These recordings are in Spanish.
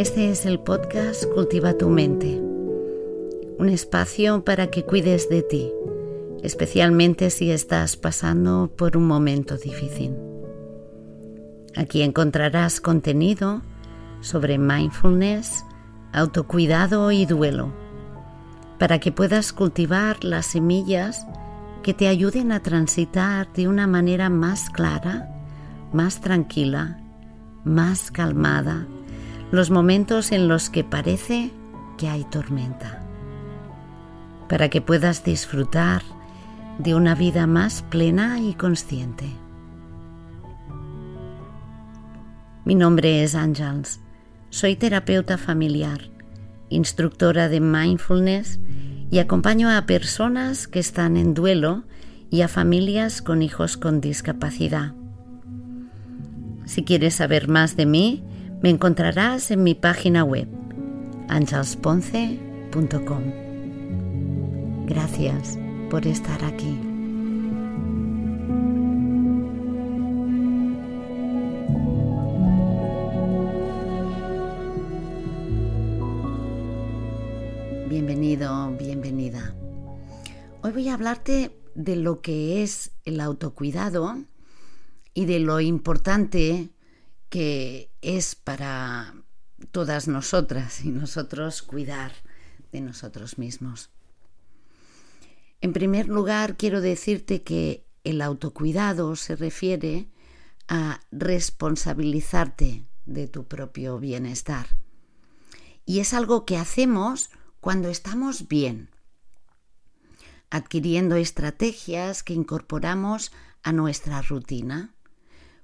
Este es el podcast Cultiva tu mente, un espacio para que cuides de ti, especialmente si estás pasando por un momento difícil. Aquí encontrarás contenido sobre mindfulness, autocuidado y duelo, para que puedas cultivar las semillas que te ayuden a transitar de una manera más clara, más tranquila, más calmada los momentos en los que parece que hay tormenta, para que puedas disfrutar de una vida más plena y consciente. Mi nombre es Ángels, soy terapeuta familiar, instructora de mindfulness y acompaño a personas que están en duelo y a familias con hijos con discapacidad. Si quieres saber más de mí, me encontrarás en mi página web angelsponce.com. Gracias por estar aquí. Hablarte de lo que es el autocuidado y de lo importante que es para todas nosotras y nosotros cuidar de nosotros mismos. En primer lugar, quiero decirte que el autocuidado se refiere a responsabilizarte de tu propio bienestar. Y es algo que hacemos cuando estamos bien, adquiriendo estrategias que incorporamos a nuestra rutina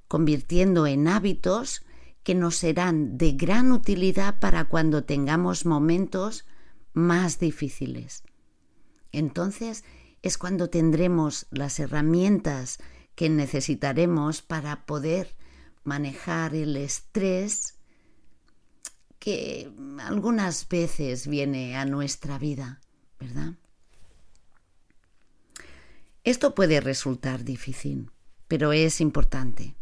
convirtiendo en hábitos que nos serán de gran utilidad para cuando tengamos momentos más difíciles. Entonces es cuando tendremos las herramientas que necesitaremos para poder manejar el estrés que algunas veces viene a nuestra vida, ¿verdad? Esto puede resultar difícil, pero es importante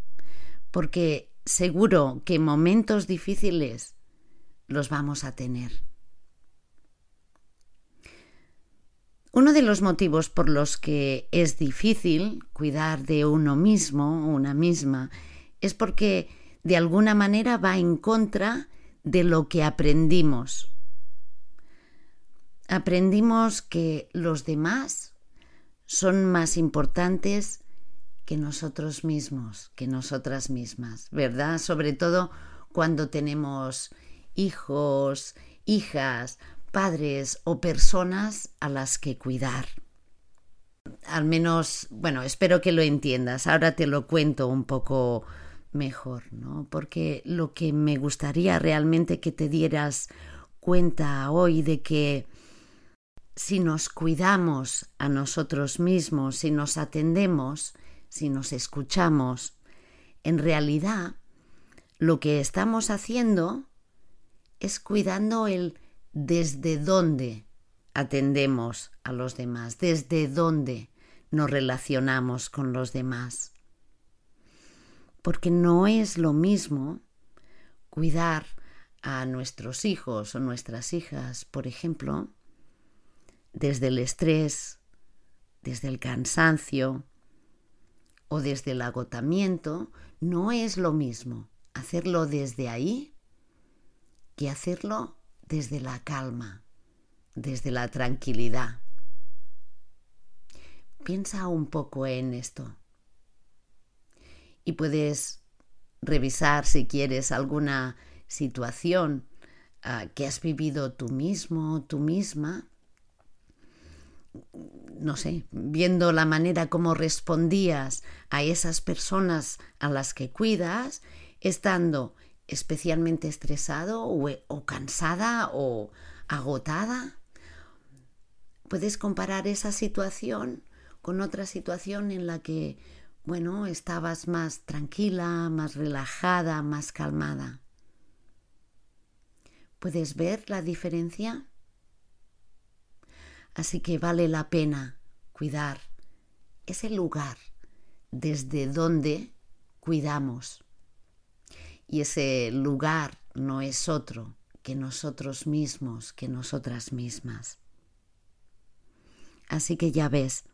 porque seguro que momentos difíciles los vamos a tener. Uno de los motivos por los que es difícil cuidar de uno mismo o una misma es porque de alguna manera va en contra de lo que aprendimos. Aprendimos que los demás son más importantes que nosotros mismos, que nosotras mismas, ¿verdad? Sobre todo cuando tenemos hijos, hijas, padres o personas a las que cuidar. Al menos, bueno, espero que lo entiendas. Ahora te lo cuento un poco mejor, ¿no? Porque lo que me gustaría realmente que te dieras cuenta hoy de que si nos cuidamos a nosotros mismos, si nos atendemos, si nos escuchamos, en realidad lo que estamos haciendo es cuidando el desde dónde atendemos a los demás, desde dónde nos relacionamos con los demás. Porque no es lo mismo cuidar a nuestros hijos o nuestras hijas, por ejemplo, desde el estrés, desde el cansancio, o desde el agotamiento, no es lo mismo hacerlo desde ahí que hacerlo desde la calma, desde la tranquilidad. Piensa un poco en esto. Y puedes revisar si quieres alguna situación ah, que has vivido tú mismo, tú misma, no sé, viendo la manera como respondías a esas personas a las que cuidas, estando especialmente estresado o, cansada o agotada. Puedes comparar esa situación con otra situación en la que, bueno, estabas más tranquila, más relajada, más calmada. ¿Puedes ver la diferencia? Así que vale la pena cuidar ese lugar desde donde cuidamos. Y ese lugar no es otro que nosotros mismos, que nosotras mismas. Así que ya ves,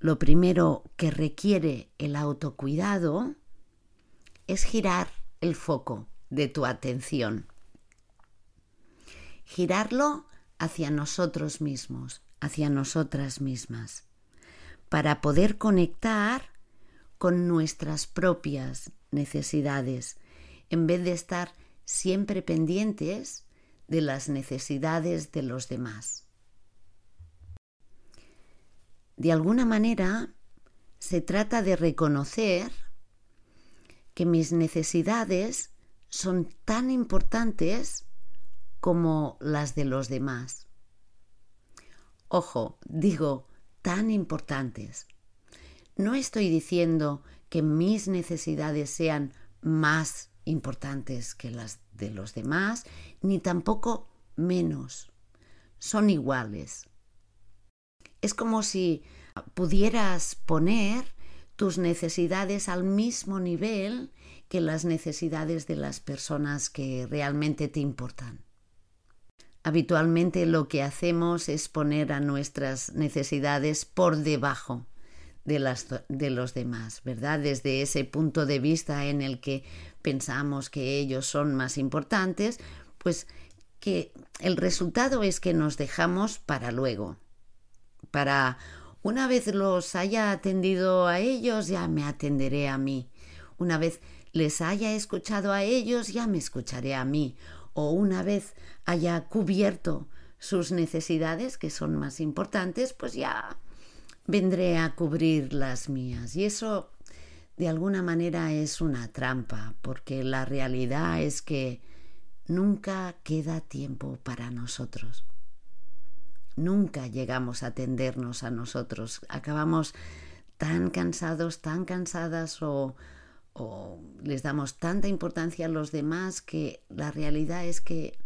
lo primero que requiere el autocuidado es girar el foco de tu atención. Girarlo hacia nosotros mismos, hacia nosotras mismas, para poder conectar con nuestras propias necesidades, en vez de estar siempre pendientes de las necesidades de los demás. De alguna manera, se trata de reconocer que mis necesidades son tan importantes como las de los demás. Ojo, digo tan importantes. No estoy diciendo que mis necesidades sean más importantes que las de los demás, ni tampoco menos. Son iguales. Es como si pudieras poner tus necesidades al mismo nivel que las necesidades de las personas que realmente te importan. Habitualmente lo que hacemos es poner a nuestras necesidades por debajo de, las, de los demás, ¿verdad? Desde ese punto de vista en el que pensamos que ellos son más importantes, pues que el resultado es que nos dejamos para luego, para una vez los haya atendido a ellos, ya me atenderé a mí. Una vez les haya escuchado a ellos, ya me escucharé a mí o una vez haya cubierto sus necesidades, que son más importantes, pues ya vendré a cubrir las mías. Y eso, de alguna manera, es una trampa, porque la realidad es que nunca queda tiempo para nosotros. Nunca llegamos a atendernos a nosotros. Acabamos tan cansados, tan cansadas o o les damos tanta importancia a los demás que la realidad es que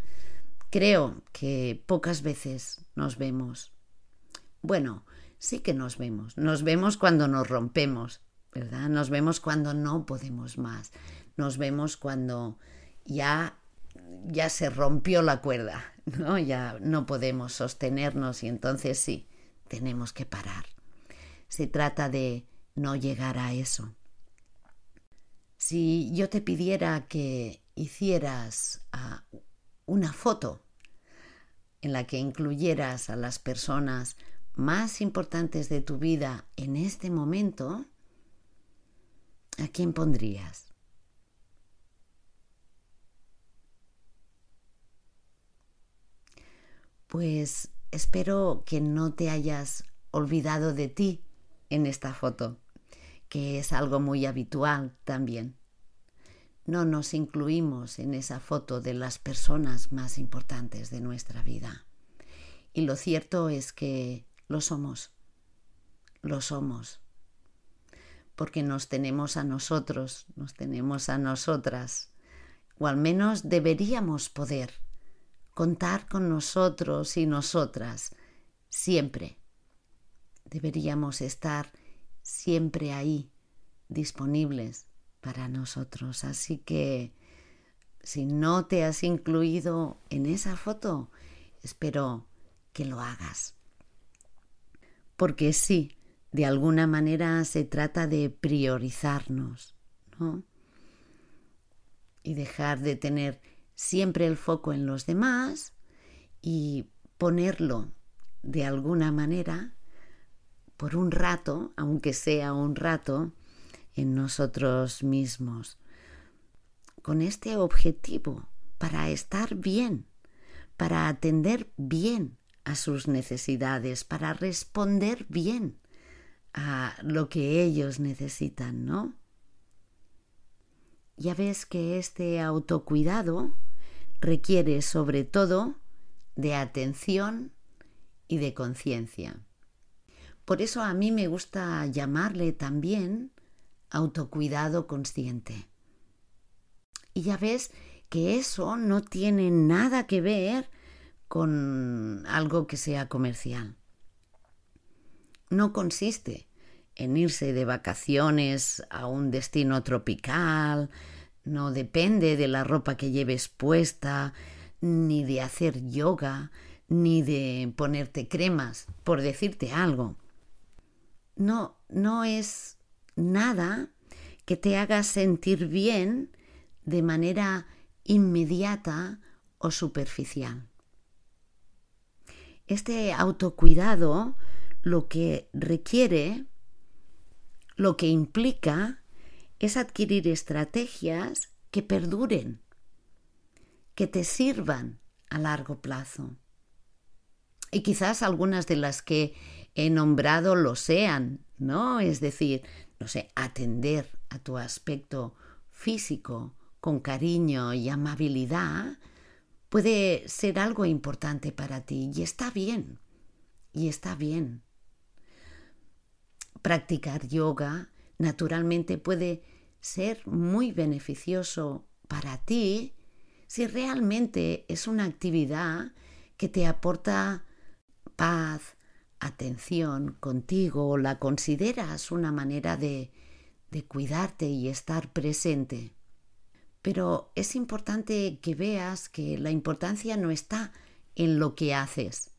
creo que pocas veces nos vemos. Bueno, sí que nos vemos. Nos vemos cuando nos rompemos, ¿verdad? Nos vemos cuando no podemos más. Nos vemos cuando ya ya se rompió la cuerda, ¿no? Ya no podemos sostenernos y entonces sí, tenemos que parar. Se trata de no llegar a eso. Si yo te pidiera que hicieras ah, una foto en la que incluyeras a las personas más importantes de tu vida en este momento, ¿a quién pondrías? Pues espero que no te hayas olvidado de ti en esta foto que es algo muy habitual también. No nos incluimos en esa foto de las personas más importantes de nuestra vida. Y lo cierto es que lo somos, lo somos, porque nos tenemos a nosotros, nos tenemos a nosotras, o al menos deberíamos poder contar con nosotros y nosotras siempre. Deberíamos estar siempre ahí, disponibles para nosotros. Así que si no te has incluido en esa foto, espero que lo hagas. Porque sí, de alguna manera se trata de priorizarnos, ¿no? Y dejar de tener siempre el foco en los demás y ponerlo de alguna manera por un rato, aunque sea un rato, en nosotros mismos, con este objetivo, para estar bien, para atender bien a sus necesidades, para responder bien a lo que ellos necesitan, ¿no? Ya ves que este autocuidado requiere sobre todo de atención y de conciencia. Por eso a mí me gusta llamarle también autocuidado consciente. Y ya ves que eso no tiene nada que ver con algo que sea comercial. No consiste en irse de vacaciones a un destino tropical, no depende de la ropa que lleves puesta, ni de hacer yoga, ni de ponerte cremas, por decirte algo. No, no es nada que te haga sentir bien de manera inmediata o superficial. Este autocuidado lo que requiere, lo que implica, es adquirir estrategias que perduren, que te sirvan a largo plazo. Y quizás algunas de las que he nombrado lo sean, ¿no? Es decir, no sé, atender a tu aspecto físico con cariño y amabilidad puede ser algo importante para ti y está bien, y está bien. Practicar yoga naturalmente puede ser muy beneficioso para ti si realmente es una actividad que te aporta paz, atención contigo la consideras una manera de, de cuidarte y estar presente. Pero es importante que veas que la importancia no está en lo que haces,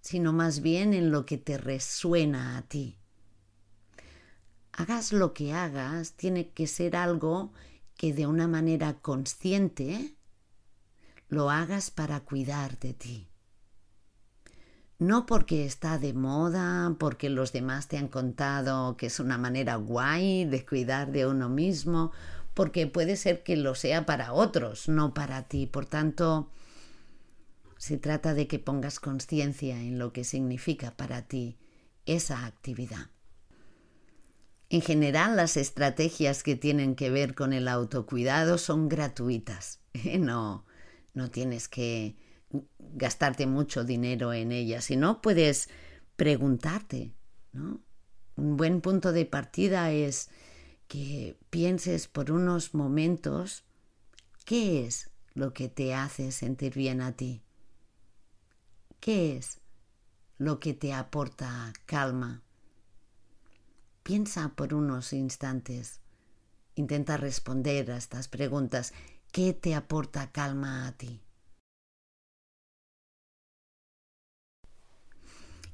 sino más bien en lo que te resuena a ti. Hagas lo que hagas, tiene que ser algo que de una manera consciente lo hagas para cuidar de ti no porque está de moda, porque los demás te han contado que es una manera guay de cuidar de uno mismo, porque puede ser que lo sea para otros, no para ti. Por tanto, se trata de que pongas conciencia en lo que significa para ti esa actividad. En general, las estrategias que tienen que ver con el autocuidado son gratuitas. No, no tienes que gastarte mucho dinero en ella, sino puedes preguntarte, ¿no? Un buen punto de partida es que pienses por unos momentos qué es lo que te hace sentir bien a ti. ¿Qué es lo que te aporta calma? Piensa por unos instantes. Intenta responder a estas preguntas. ¿Qué te aporta calma a ti?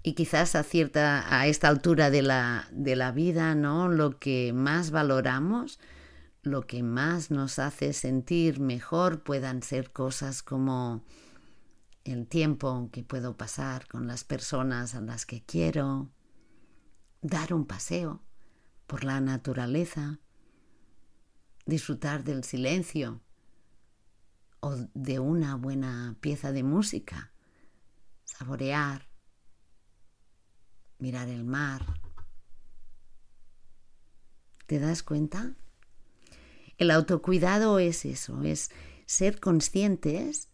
Y quizás a cierta a esta altura de la, de la vida, ¿no? Lo que más valoramos, lo que más nos hace sentir mejor puedan ser cosas como el tiempo que puedo pasar con las personas a las que quiero, dar un paseo por la naturaleza, disfrutar del silencio o de una buena pieza de música, saborear mirar el mar. ¿Te das cuenta? El autocuidado es eso, es ser conscientes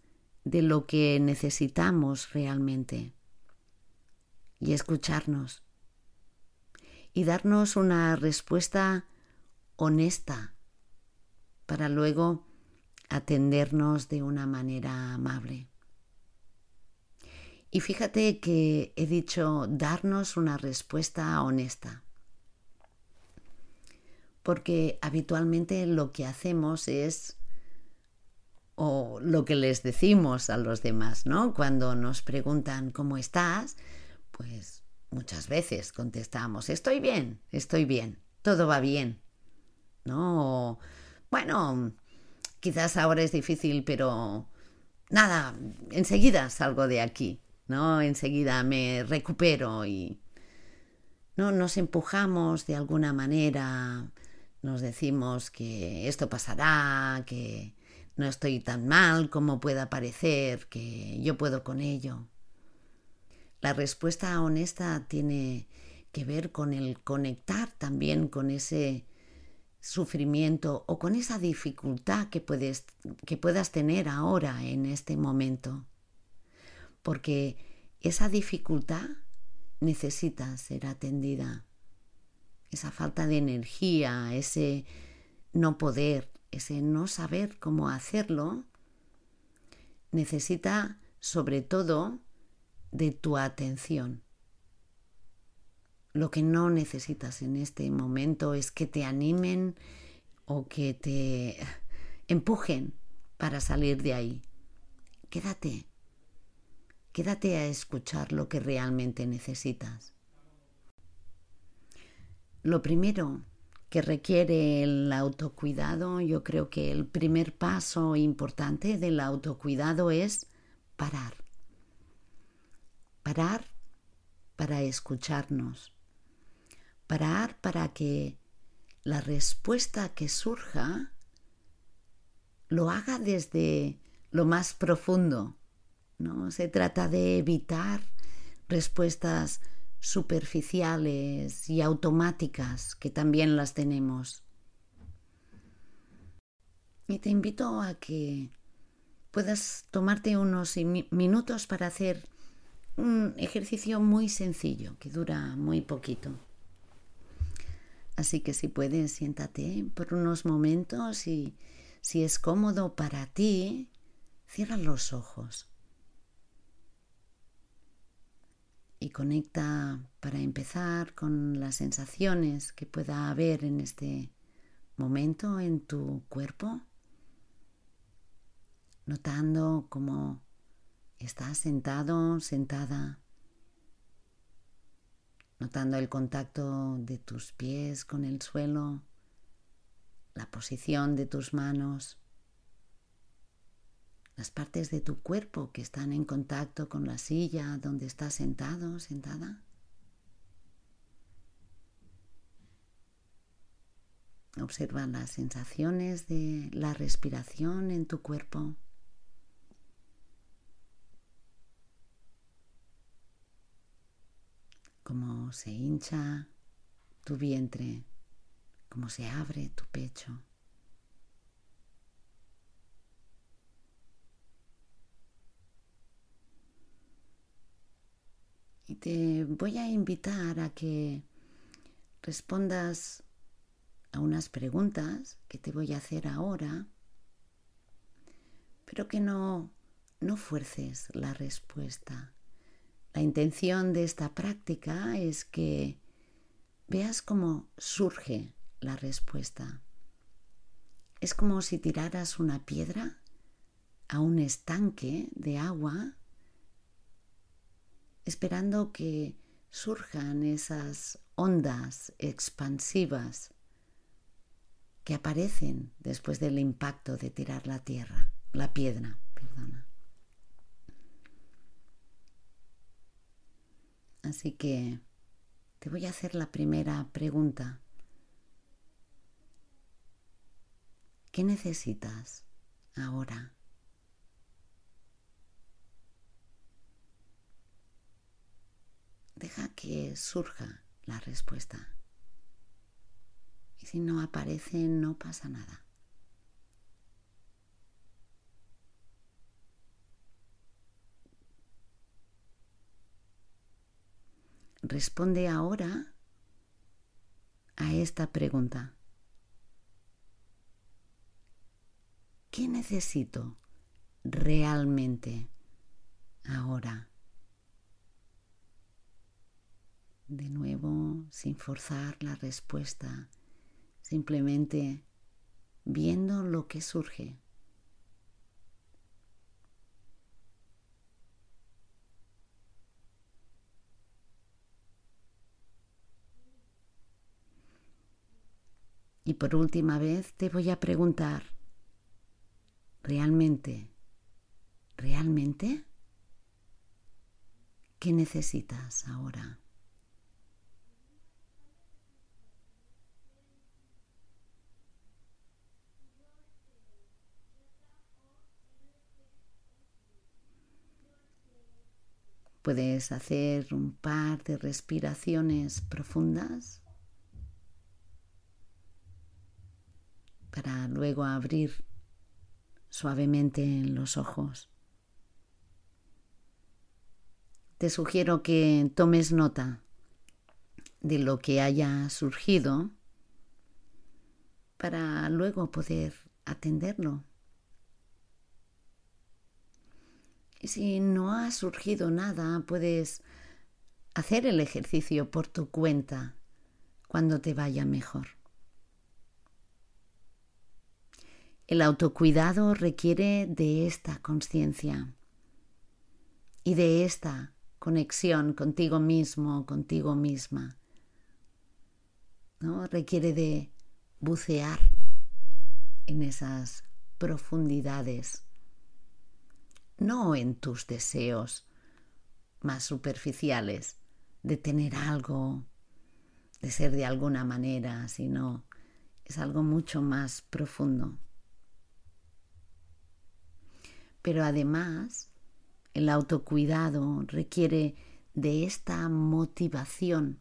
de lo que necesitamos realmente y escucharnos y darnos una respuesta honesta para luego atendernos de una manera amable. Y fíjate que he dicho darnos una respuesta honesta. Porque habitualmente lo que hacemos es o lo que les decimos a los demás, ¿no? Cuando nos preguntan cómo estás, pues muchas veces contestamos, estoy bien, estoy bien, todo va bien, ¿no? bueno, quizás ahora es difícil, pero nada, enseguida salgo de aquí. Enseguida me recupero y no nos empujamos de alguna manera, nos decimos que esto pasará, que no estoy tan mal como pueda parecer, que yo puedo con ello. La respuesta honesta tiene que ver con el conectar también con ese sufrimiento o con esa dificultad que, puedes, que puedas tener ahora en este momento porque esa dificultad necesita ser atendida. Esa falta de energía, ese no poder ese no saber cómo hacerlo, necesita sobre todo de tu atención. Lo que no necesitas en este momento es que te animen o que te empujen para salir de ahí. Quédate, quédate a escuchar lo que realmente necesitas. Lo primero que requiere el autocuidado, yo creo que el primer paso importante del autocuidado es parar. Parar para escucharnos. Parar para que la respuesta que surja lo haga desde lo más profundo. No se trata de evitar respuestas superficiales y automáticas que también las tenemos. Y te invito a que puedas tomarte unos minutos para hacer un ejercicio muy sencillo que dura muy poquito. Así que si puedes, siéntate por unos momentos y si es cómodo para ti, cierra los ojos. Y conecta para empezar con las sensaciones que pueda haber en este momento en tu cuerpo, notando cómo estás sentado, sentada notando el contacto de tus pies con el suelo, la posición de tus manos, las partes de tu cuerpo que están en contacto con la silla donde estás sentado, sentada. Observa las sensaciones de la respiración en tu cuerpo. cómo se hincha tu vientre, cómo se abre tu pecho. Te voy a invitar a que respondas a unas preguntas que te voy a hacer ahora, pero que no, no fuerces la respuesta la intención de esta práctica es que veas cómo surge la respuesta. Es como si tiraras una piedra a un estanque de agua esperando que surjan esas ondas expansivas que aparecen después del impacto de tirar la tierra, la piedra, perdona. Así que te voy a hacer la primera pregunta. ¿Qué necesitas ahora? Deja que surja la respuesta. Y si no aparece, no pasa nada. Responde ahora a esta pregunta. ¿Qué necesito realmente ahora? De nuevo, sin forzar la respuesta, simplemente viendo lo que surge. Y por última vez te voy a preguntar, ¿realmente, realmente? ¿Qué necesitas ahora? Puedes hacer un par de respiraciones profundas para luego abrir suavemente los ojos. Te sugiero que tomes nota de lo que haya surgido para luego poder atenderlo. Y si no ha surgido nada, puedes hacer el ejercicio por tu cuenta cuando te vaya mejor. El autocuidado requiere de esta conciencia y de esta conexión contigo mismo, contigo misma. ¿no? Requiere de bucear en esas profundidades, no en tus deseos más superficiales de tener algo, de ser de alguna manera, sino es algo mucho más profundo. Pero además, el autocuidado requiere de esta motivación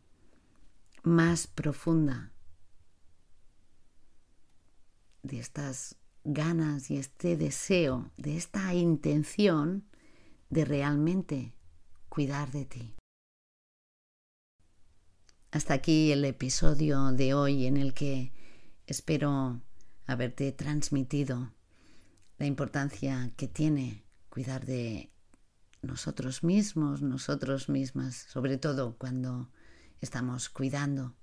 más profunda, de estas ganas y este deseo, de esta intención de realmente cuidar de ti. Hasta aquí el episodio de hoy en el que espero haberte transmitido la importancia que tiene cuidar de nosotros mismos, nosotros mismas, sobre todo cuando estamos cuidando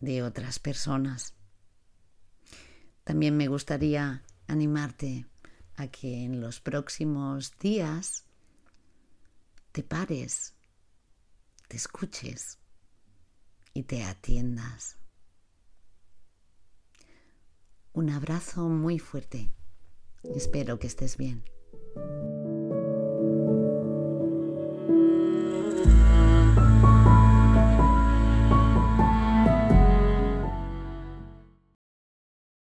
de otras personas. También me gustaría animarte a que en los próximos días te pares, te escuches y te atiendas. Un abrazo muy fuerte. Espero que estés bien.